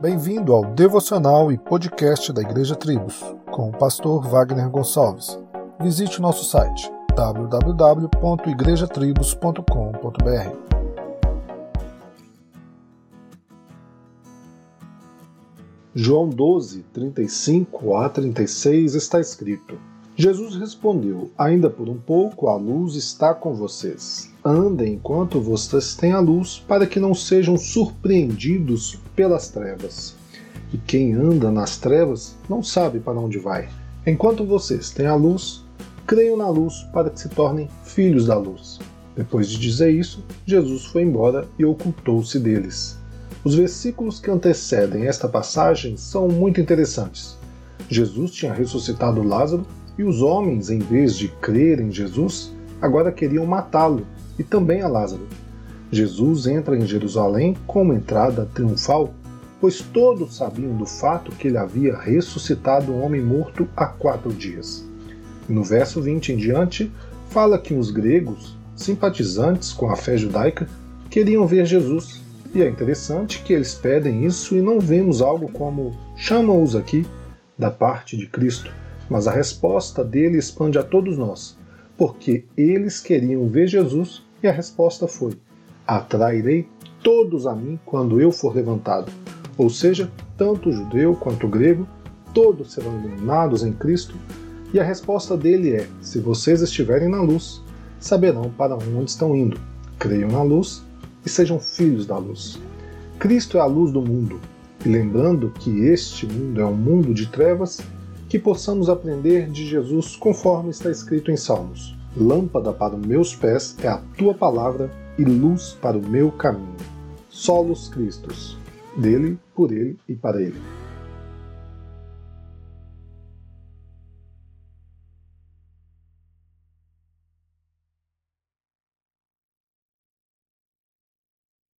Bem-vindo ao devocional e podcast da Igreja Tribos, com o pastor Wagner Gonçalves. Visite o nosso site www.igrejatribos.com.br. João 12, 35 a 36 está escrito: Jesus respondeu: Ainda por um pouco a luz está com vocês. Andem enquanto vocês têm a luz, para que não sejam surpreendidos pelas trevas. E quem anda nas trevas não sabe para onde vai. Enquanto vocês têm a luz, creiam na luz para que se tornem filhos da luz. Depois de dizer isso, Jesus foi embora e ocultou-se deles. Os versículos que antecedem esta passagem são muito interessantes. Jesus tinha ressuscitado Lázaro e os homens, em vez de crer em Jesus, agora queriam matá-lo e também a Lázaro. Jesus entra em Jerusalém como entrada triunfal, pois todos sabiam do fato que ele havia ressuscitado um homem morto há quatro dias. No verso 20 em diante, fala que os gregos, simpatizantes com a fé judaica, queriam ver Jesus. E é interessante que eles pedem isso e não vemos algo como chama-os aqui da parte de Cristo mas a resposta dele expande a todos nós, porque eles queriam ver Jesus e a resposta foi: Atrairei todos a mim quando eu for levantado. Ou seja, tanto o judeu quanto o grego, todos serão iluminados em Cristo. E a resposta dele é: se vocês estiverem na luz, saberão para onde estão indo. Creiam na luz e sejam filhos da luz. Cristo é a luz do mundo. E lembrando que este mundo é um mundo de trevas, que possamos aprender de Jesus conforme está escrito em Salmos. Lâmpada para meus pés é a tua palavra e luz para o meu caminho. Solos Cristos. Dele, por ele e para ele.